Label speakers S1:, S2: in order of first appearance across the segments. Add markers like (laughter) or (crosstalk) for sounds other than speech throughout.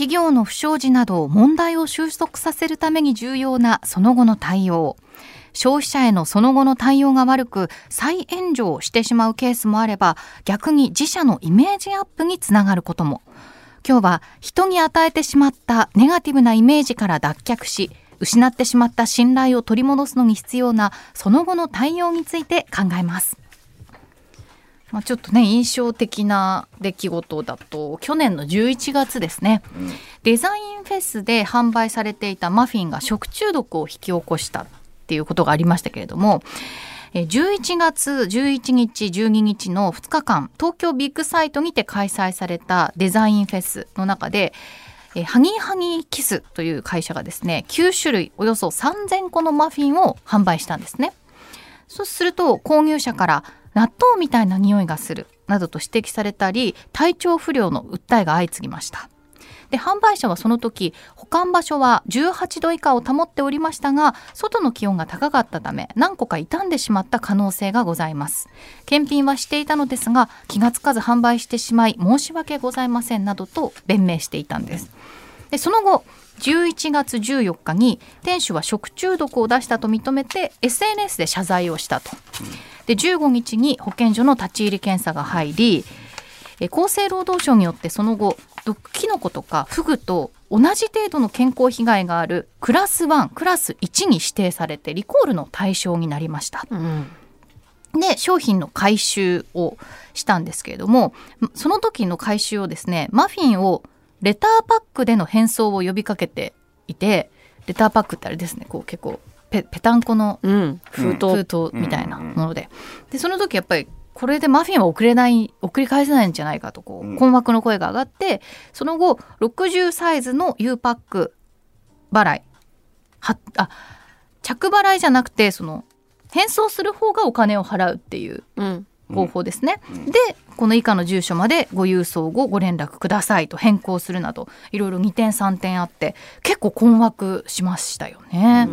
S1: 企業の不祥事など問題を収束させるために重要なその後の対応消費者へのその後の対応が悪く再炎上してしまうケースもあれば逆に自社のイメージアップにつながることも今日は人に与えてしまったネガティブなイメージから脱却し失ってしまった信頼を取り戻すのに必要なその後の対応について考えます。まあ、ちょっとね印象的な出来事だと去年の11月ですね、うん、デザインフェスで販売されていたマフィンが食中毒を引き起こしたっていうことがありましたけれども11月11日12日の2日間東京ビッグサイトにて開催されたデザインフェスの中でハギーハギーキスという会社がですね9種類およそ3000個のマフィンを販売したんですね。そうすると購入者から納豆みたいな匂いがするなどと指摘されたり体調不良の訴えが相次ぎました。で販売者はその時保管場所は18度以下を保っておりましたが外の気温が高かったため何個か傷んでしまった可能性がございます。検品はしていたのですが気がつかず販売してしまい申し訳ございませんなどと弁明していたんです。でその後11月14日に店主は食中毒を出したと認めて SNS で謝罪をしたと。で15日に保健所の立ち入り検査が入り厚生労働省によってその後毒キノコとかフグと同じ程度の健康被害があるクラス1クラス1に指定されてリコールの対象になりました。うんで商品の回収をしたんですけれどもその時の回収をですねマフィンをレターパックでの返送を呼びかけていてレターパックってあれですねこう結構ペペタンコの封筒,、封筒みたいなもので。でその時やっぱりこれでマフィンは送れない送り返せないんじゃないかとこう困惑の声が上がって、その後60サイズの U パック払い。はあ着払いじゃなくてその返送する方がお金を払うっていう方法ですね、うん、でこの以下の住所までご郵送後ご連絡くださいと変更するなどいろいろ2点3点あって結構困惑しましたよね。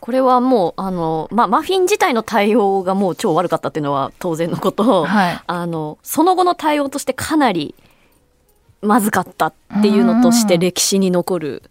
S2: これはもうあの、まあ、マフィン自体の対応がもう超悪かったっていうのは当然のこと、はい、あのその後の対応としてかなりまずかったっていうのとして歴史に残る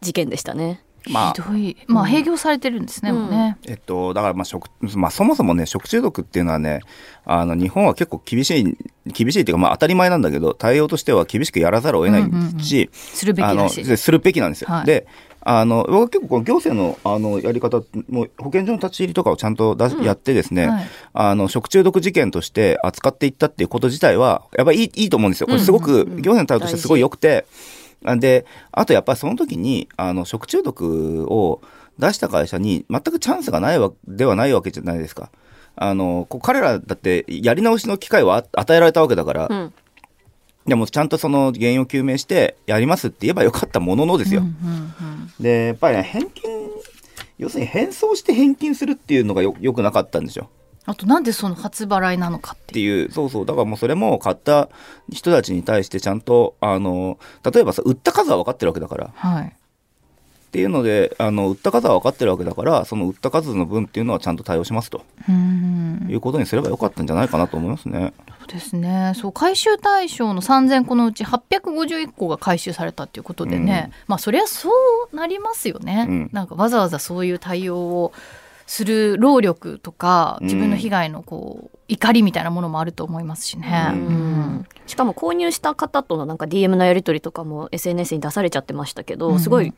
S2: 事件でしたね。
S1: まあ、ひどい、まあ、閉業されてるんですね、うん、ね。
S3: えっと、だから、まあ、食、まあ、そもそもね、食中毒っていうのはね。あの、日本は結構厳しい、厳しいっていうか、まあ、当たり前なんだけど、対応としては厳しくやらざるを得ないし。
S1: するべきだし。
S3: するべきなんですよ。はい、で。あの僕は結構この行政のあのやり方も保健所の立ち入りとかをちゃんとだ、うん、やってですね、はい、あの食中毒事件として扱っていったっていうこと自体はやっぱりいいいいと思うんですよ。これすごく行政の対応としてすごい良くて。うんうんうんで、あとやっぱりその時に、あの、食中毒を出した会社に全くチャンスがないわではないわけじゃないですか。あの、こう彼らだってやり直しの機会を与えられたわけだから、うん、でもちゃんとその原因を究明してやりますって言えばよかったもののですよ。うんうんうん、で、やっぱりね、返金、要するに返送して返金するっていうのがよよくなかったんですよ。
S1: あとなんでその初払いなのかって
S3: いう。そうそう。だからもうそれも買った人たちに対してちゃんとあの例えばさ売った数は分かってるわけだから、はい、っていうのであの売った数は分かってるわけだからその売った数の分っていうのはちゃんと対応しますと。いうことにすればよかったんじゃないかなと思いますね。
S1: そうですね。そう回収対象の3000個のうち851個が回収されたっていうことでね、うん、まあそりゃそうなりますよね、うん、なんかわざわざそういう対応をする労力とか自分の被害のこう、怒りみたいなものもあると思いますしね、うん、
S2: しかも購入した方とのなんか DM のやり取りとかも SNS に出されちゃってましたけど、すごい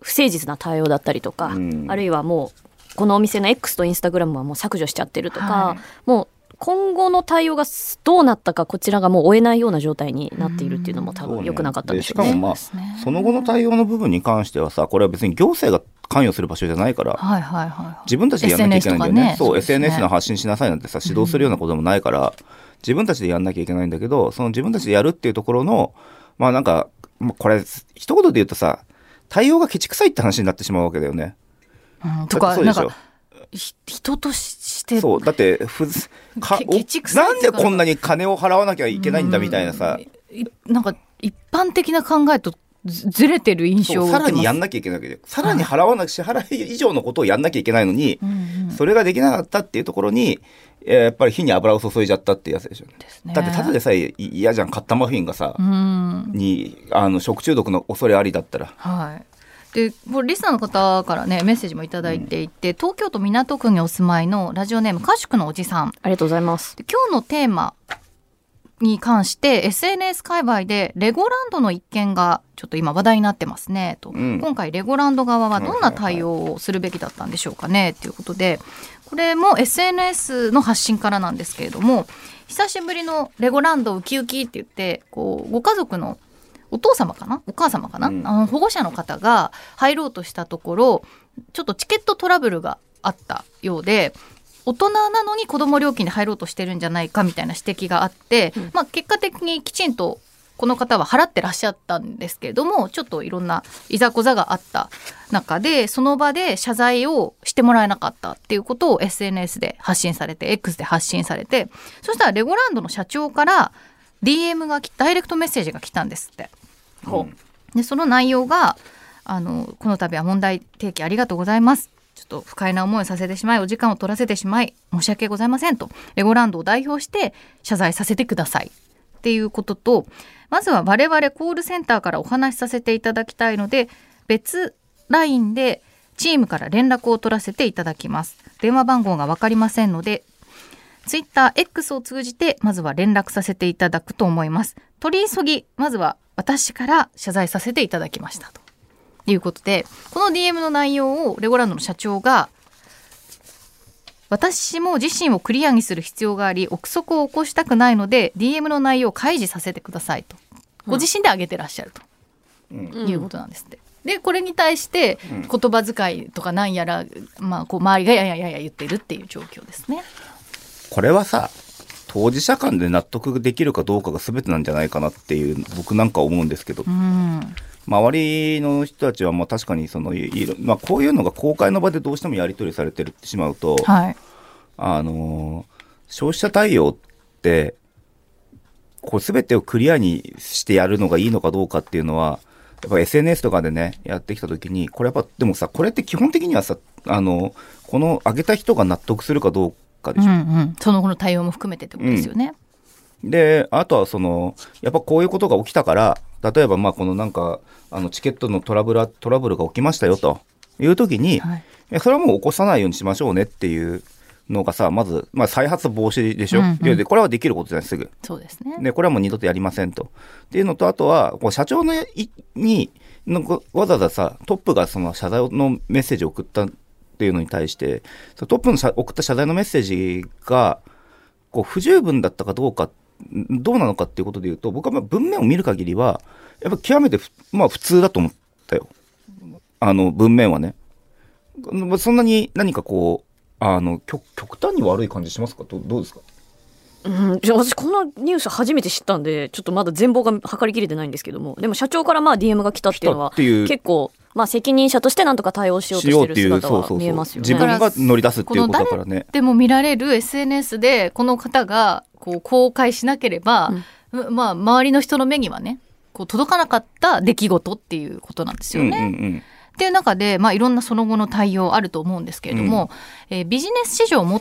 S2: 不誠実な対応だったりとか、あるいはもうこのお店の X とインスタグラムはもう削除しちゃってるとか、はい、もう今後の対応がどうなったかこちらがもう追えないような状態になっているっていうのも多分良くなかったでしょうね。しかもまあ
S3: その後の対応の部分に関してはさこれは別に行政が関与する場所じゃないから、はいはいはい、自分たちでやんなきゃいけないんだよね。ね。そう、ね、SNS の発信しなさいなんてさ指導するようなこともないから、自分たちでやんなきゃいけないんだけどその自分たちでやるっていうところのまあなんかこれ一言で言うとさ対応がケチくさいって話になってしまうわけだよね。
S1: うん、とかなんか人として
S3: そうだってふかなんでこんなに金を払わなきゃいけないんだみたいなさ。
S1: なんか一般的な考えとずれてる印象
S3: さらにやんなきゃいけないわけで。さらに払わなく支払い以上のことをやんなきゃいけないのに、それができなかったっていうところにやっぱり火に油を注いじゃったってやつでしょ、ね、だってただでさえ嫌じゃん。買ったマフィンがさにあの食中毒の恐れありだったら。
S1: はい。でこれリスナーの方からねメッセージも頂いていて、うん、東京都港区にお住まいのラジオネーム歌宿のおじさん。
S2: ありがとうございます。
S1: 今日のテーマに関して SNS 界隈でレゴランドの一件がちょっと今話題になってますねと、うん、今回レゴランド側はどんな対応をするべきだったんでしょうかねということで。これも SNS の発信からなんですけれども久しぶりのレゴランドウキウキって言ってこうご家族のお父様かな？お母様かな、うん、あの保護者の方が入ろうとしたところちょっとチケットトラブルがあったようで大人なのに子供料金で入ろうとしてるんじゃないかみたいな指摘があって、うん、まあ、結果的にきちんとこの方は払ってらっしゃったんですけれどもちょっといろんないざこざがあった中でその場で謝罪をしてもらえなかったっていうことを SNS で発信されて X で発信されてそしたらレゴランドの社長から DM がダイレクトメッセージが来たんですって。うん、でその内容があのこの度は問題提起ありがとうございますちょっと不快な思いをさせてしまいお時間を取らせてしまい申し訳ございませんとレゴランドを代表して謝罪させてください。っていうこととまずは我々コールセンターからお話しさせていただきたいので別 LINE でチームから連絡を取らせていただきます。電話番号が分かりませんので TwitterX を通じてまずは連絡させていただくと思います。取り急ぎまずは私から謝罪させていただきましたと。いうことでこの DM の内容をレゴランドの社長が私も自身をクリアにする必要があり憶測を起こしたくないので DM の内容を開示させてくださいとご自身で挙げてらっしゃると、うん、いうことなんですって。でこれに対して言葉遣いとかなんやら、まあ、こう周りがやややや言ってるっていう状況ですね。
S3: これはさ当事者間で納得できるかどうかが全てなんじゃないかなっていう僕なんか思うんですけど、うん、周りの人たちはまあ確かにそのいまあ、こういうのが公開の場でどうしてもやり取りされてしまうと、はい、あの消費者対応ってこう全てをクリアにしてやるのがいいのかどうかっていうのはやっぱ SNS とかでねやってきた時にこれやっぱでもさこれって基本的にはさあのこの上げた人が納得するかどうかでしょ。うんう
S1: ん、その後の対応も含めてってことですよね。
S3: うん、で、あとはその、やっぱこういうことが起きたから、例えばまあこのなんか、あのチケットのトラブル、トラブルが起きましたよという時に、はい、それはもう起こさないようにしましょうねっていうのがさ、まず、まあ、再発防止でしょ、うんうん、でこれはできることじゃない、すぐ。
S1: そうですね。
S3: で、これはもう二度とやりませんと。っていうのと、あとは、こう社長のに、わざわざさ、トップがその謝罪のメッセージを送ったっていうのに対して、トップの送った謝罪のメッセージが、こう、不十分だったかどうか、どうなのかっていうことで言うと、僕は文面を見る限りは、やっぱ極めてまあ普通だと思ったよ。あの、文面はね。そんなに何かこう、あの、極極端に悪い感じしますか？どどうですか？
S2: うん、じゃ私このニュース初めて知ったんでちょっとまだ全貌が測りきれてないんですけどもでも社長からまあ DM が来たっていうのは結構まあ、責任者としてなんとか対応しようとしてる姿は見えますよね。
S3: 自分が乗り出すっていうことだからね。
S1: でも見られる SNS でこの方がこう公開しなければ、うん、まあ周りの人の目にはねこう届かなかった出来事っていうことなんですよね。うんうんうんっていう中で、まあ、いろんなその後の対応あると思うんですけれども、うん、えー、ビジネス史上最も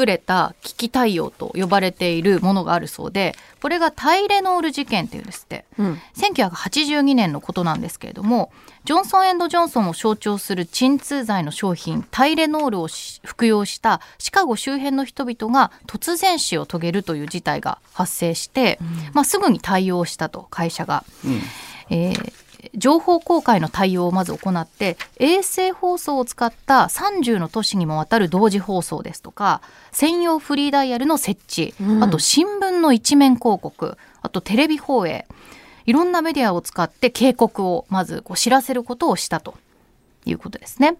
S1: 優れた危機対応と呼ばれているものがあるそうでこれがタイレノール事件っていうんですって、うん、1982年のことなんですけれどもジョンソンジョンソンを象徴する鎮痛剤の商品タイレノールを服用したシカゴ周辺の人々が突然死を遂げるという事態が発生して、うん、まあ、すぐに対応したと会社が。うん。えー、情報公開の対応をまず行って衛星放送を使った30の都市にもわたる同時放送ですとか専用フリーダイヤルの設置、うん、あと新聞の一面広告あとテレビ放映いろんなメディアを使って警告をまずこう知らせることをしたということですね。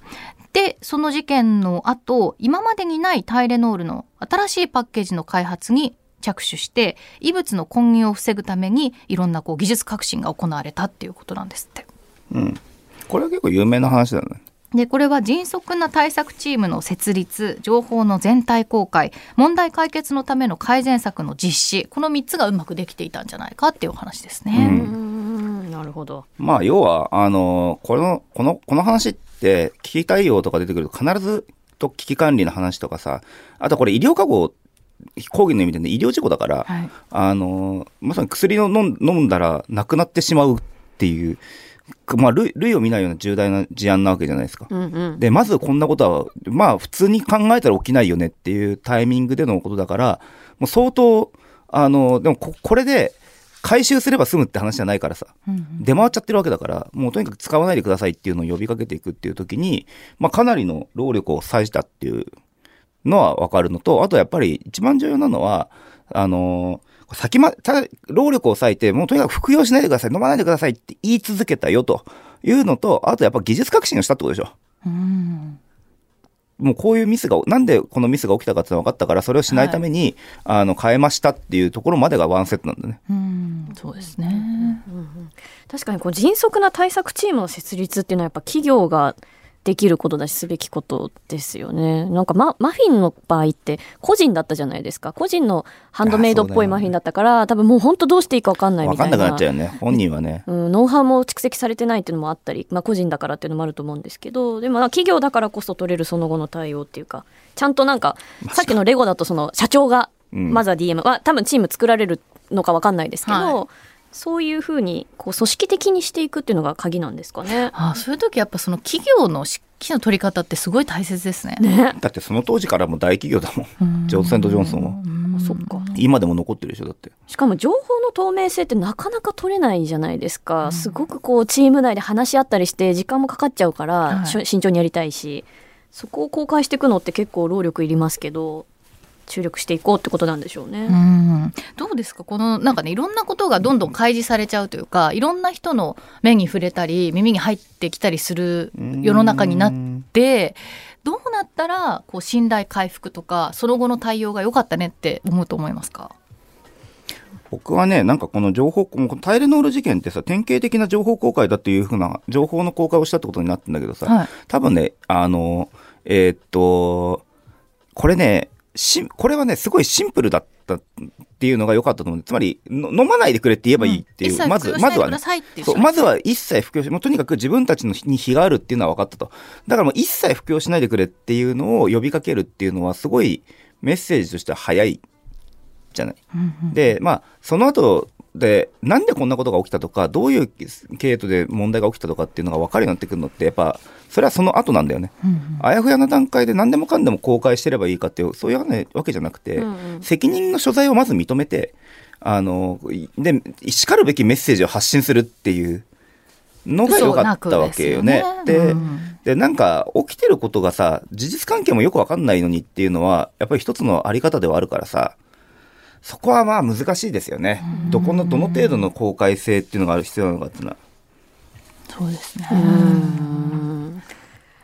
S1: でその事件の後今までにないタイレノールの新しいパッケージの開発に着手して異物の混入を防ぐためにいろんなこう技術革新が行われたっていうことなんですって。
S3: うん、これは結構有名な話だよね。
S1: でこれは迅速な対策チームの設立情報の全体公開問題解決のための改善策の実施この3つがうまくできていたんじゃないかっていうお話ですね。
S2: なるほど。
S3: まあ要はあのこのこのこの話って危機対応とか出てくると必ずと危機管理の話とかさあとこれ医療過誤講義の意味でね、医療事故だから、
S1: はい
S3: あの、まさに薬を飲んだら亡くなってしまうっていう、まあ、類類を見ないような重大な事案なわけじゃないですか。
S2: うんうん。
S3: で、まずこんなことは、まあ普通に考えたら起きないよねっていうタイミングでのことだから、もう相当、あの、でもここれで回収すれば済むって話じゃないからさ、出回っちゃってるわけだから、もうとにかく使わないでくださいっていうのを呼びかけていくっていう時に、まあかなりの労力を割いたっていうのはわかるのと、あとやっぱり一番重要なのは、あの先ま、労力を割いて、もうとにかく服用しないでください、飲まないでくださいって言い続けたよというのと、あとやっぱ技術革新をしたってことでしょ。
S1: うん
S3: もうこういうミスが、なんでこのミスが起きたかっていうのが分かったから、それをしないために、あの、変えましたっていうところまでがワンセットなんだね。
S1: うんそうですね。
S2: 確かにこう迅速な対策チームの設立っていうのはやっぱ企業ができることだしすべきことですよね。なんかママフィンの場合って個人だったじゃないですか。個人のハンドメイドっぽいマフィンだったから、多分もう本当どうしていいか分かんないみ
S3: 分かん
S2: たいな。
S3: なくなっちゃうよね。本人はね。
S2: うん、ノウハウも蓄積されてないっていうのもあったり、まあ、個人だからっていうのもあると思うんですけどでもまあ企業だからこそ取れるその後の対応っていうかちゃんとなんかさっきのレゴだとその社長が
S3: うん
S2: まずは DM は多分チーム作られるのか分かんないですけど、
S1: はい
S2: そういうふうにこう組織的にしていくっていうのが鍵なんですかね。
S1: あそういう時やっぱその企業の指揮の取り方ってすごい大切ですね。
S2: ね
S3: だってその当時からもう大企業だもん。ジョンソンジョンソンは。
S2: あそっか
S3: 今でも残ってるでしょ、だって。
S2: しかも情報の透明性ってなかなか取れないじゃないですか、すごくこうチーム内で話し合ったりして時間もかかっちゃうから、
S1: はい
S2: しょ慎重にやりたいしそこを公開していくのって結構労力いりますけど注力していこうってことなんでしょうね。
S1: うん。どうですか？このなんかねいろんなことがどんどん開示されちゃうというかいろんな人の目に触れたり耳に入ってきたりする世の中になってどうなったらこう信頼回復とかその後の対応が良かったねって思うと思いますか？
S3: 僕はね、なんかこの情報、もうこのタイレノール事件ってさ、典型的な情報公開だっていうふうな、情報の公開をしたってことになってんだけどさ、
S1: はい。
S3: 多分ね、あの、えーっと、これね、しこれはね、すごいシンプルだったっていうのが良かったと思う。つまり、の飲まないでくれって言えばいいっていう、
S1: 一切
S3: まず、まずはねそうまずは一切服用し、もうとにかく自分たちのに非があるっていうのは分かったと。だからもう一切服用しないでくれっていうのを呼びかけるっていうのは、すごいメッセージとしては早いじゃない。で、まあ、その後で、なんでこんなことが起きたとか、どういう経緯で問題が起きたとかっていうのが分かるようになってくるのって、やっぱ、それはその後なんだよね。あやふやな段階で何でもかんでも公開してればいいかっていう、そういうねわけじゃなくて、
S2: うんうん
S3: 責任の所在をまず認めて、あの、で、叱るべきメッセージを発信するっていうのが良かったわけよね。で
S1: ねうん
S3: で、なんか、起きてることがさ、事実関係もよくわかんないのにっていうのは、やっぱり一つのあり方ではあるからさ、そこはまあ難しいですよね。どこの、どの程度の公開性っていうのがある必要なのかっていうのは。
S1: そうですね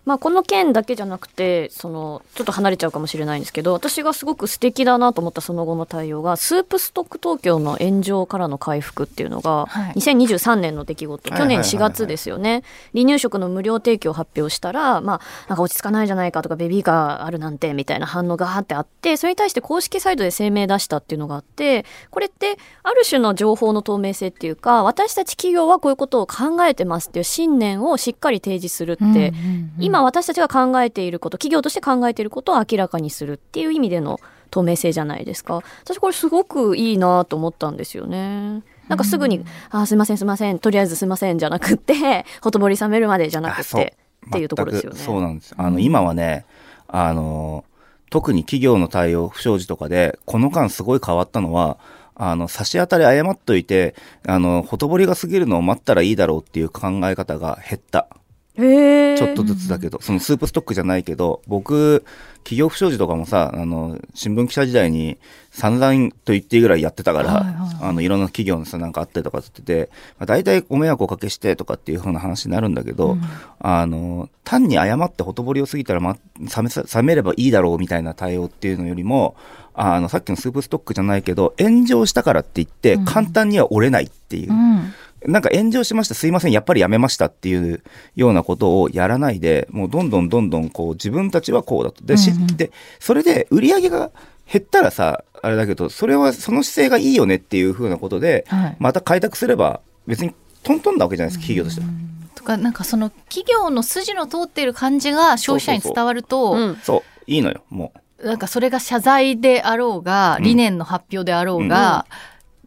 S2: まあ、この件だけじゃなくてそのちょっと離れちゃうかもしれないんですけど私がすごく素敵だなと思ったその後の対応がスープストック東京の炎上からの回復っていうのが、
S1: はい。
S2: 2023年の出来事。去年
S3: はいはいはいはい。
S2: 4月ですよね。離乳食の無料提供を発表したら、まあ、なんか落ち着かないじゃないかとかベビーカーあるなんてみたいな反応があってあってそれに対して公式サイトで声明出したっていうのがあってこれってある種の情報の透明性っていうか私たち企業はこういうことを考えてますっていう信念をしっかり提示するって、
S1: うんうんうん
S2: 今私たちが考えていること企業として考えていることを明らかにするっていう意味での透明性じゃないですか。私これすごくいいなと思ったんですよね。なんかすぐに「あーすいませんすいませんとりあえずすいません」じゃなくって (laughs) ほとぼり冷めるまでじゃなくてっていうところですよね。
S3: そうなんです。あの、今はね、あの、特に企業の対応、不祥事とかで、この間すごい変わったのは、あの、差し当たり謝っといて、あの、ほとぼりが過ぎるのを待ったらいいだろうっていう考え方が減った。ちょっとずつだけど、そのスープストックじゃないけど、僕、企業不祥事とかもさ、あの、新聞記者時代に散々と言っていいぐらいやってたから、
S1: はいはい
S3: あの、いろんな企業のさ、なんかあったりとかって言ってて、まあ、大体ご迷惑をおかけしてとかっていう風な話になるんだけど、あの、単に謝ってほとぼりを過ぎたら、ま、冷めさ、冷めればいいだろうみたいな対応っていうのよりも、あの、さっきのスープストックじゃないけど、炎上したからって言って、簡単には折れないっていう。
S1: うん
S3: なんか炎上しました、すいません、やっぱりやめましたっていうようなことをやらないで、もうどんどんどんどんこう自分たちはこうだと。で、知って、それで売り上げが減ったらさ、あれだけど、それはその姿勢がいいよねっていうふうなことで、
S1: はい。
S3: また開拓すれば別にトントンなわけじゃないですか、企業としては。
S1: とかなんかその企業の筋の通っている感じが消費者に伝わると
S2: うん。
S3: そう、いいのよ、もう。
S1: なんかそれが謝罪であろうが、理念の発表であろうが、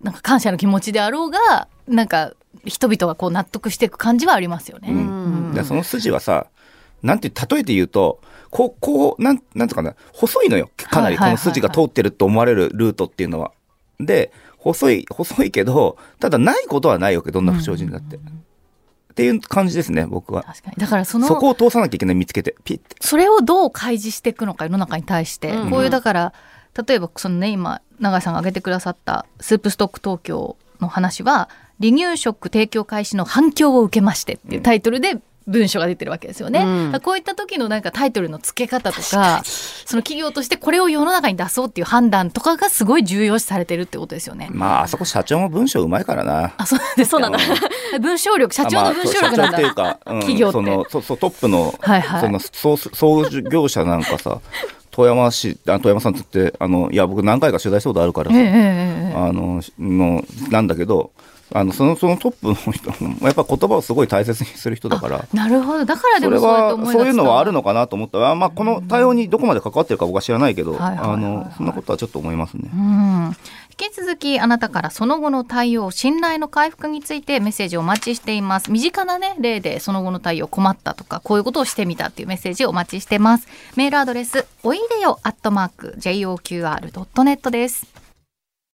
S1: うん、なんか感謝の気持ちであろうがなんか人々がこう納得していく感じはありますよね。う
S3: ん、うん、その筋はさなんて例えて言うとこうこうなんなんとかな細いのよ。かなりこの筋が通ってると思われるルートっていうのは。で細い細いけどただないことはないわけどんな不祥事だって。うん。っていう感じですね僕は。
S1: 確かに。だからその
S3: そこを通さなきゃいけない見つけてピッて。
S1: それをどう開示していくのか世の中に対して、うん、こういうだから例えばそのね今永井さんが挙げてくださったスープストック東京の話は離乳食提供開始の反響を受けましてっていうタイトルで文章が出てるわけですよね、うん、こういった時のなんかタイトルの付け方とかその企業としてこれを世の中に出そうっていう判断とかがすごい重要視されてるってことですよね。
S3: まああそこ社長も文章うまいからな。
S1: あそうです。そうなんだ。文章力社長の文章力なんだ、まあ、
S3: っていうか、うん、企業そのそそトップの,、はいはい、その総総業者なんかさ富山市あ富山さんって言ってあのいや僕何回か取材したことあるからさ、えー、あののなんだけどあのそのそのトップの人もやっぱ言葉をすごい大切にする人だから。
S1: なるほど。だから
S3: でもそれはそういうのはあるのかなと思った。ら、まあ、この対応にどこまで関わってるか僕は知らないけど、あのそんなことはちょっと思いますね。
S1: うん。引き続きあなたからその後の対応信頼の回復についてメッセージをお待ちしています。身近なね例でその後の対応困ったとかこういうことをしてみたっていうメッセージをお待ちしてます。メールアドレスおいでよアットマーク JOQR.net です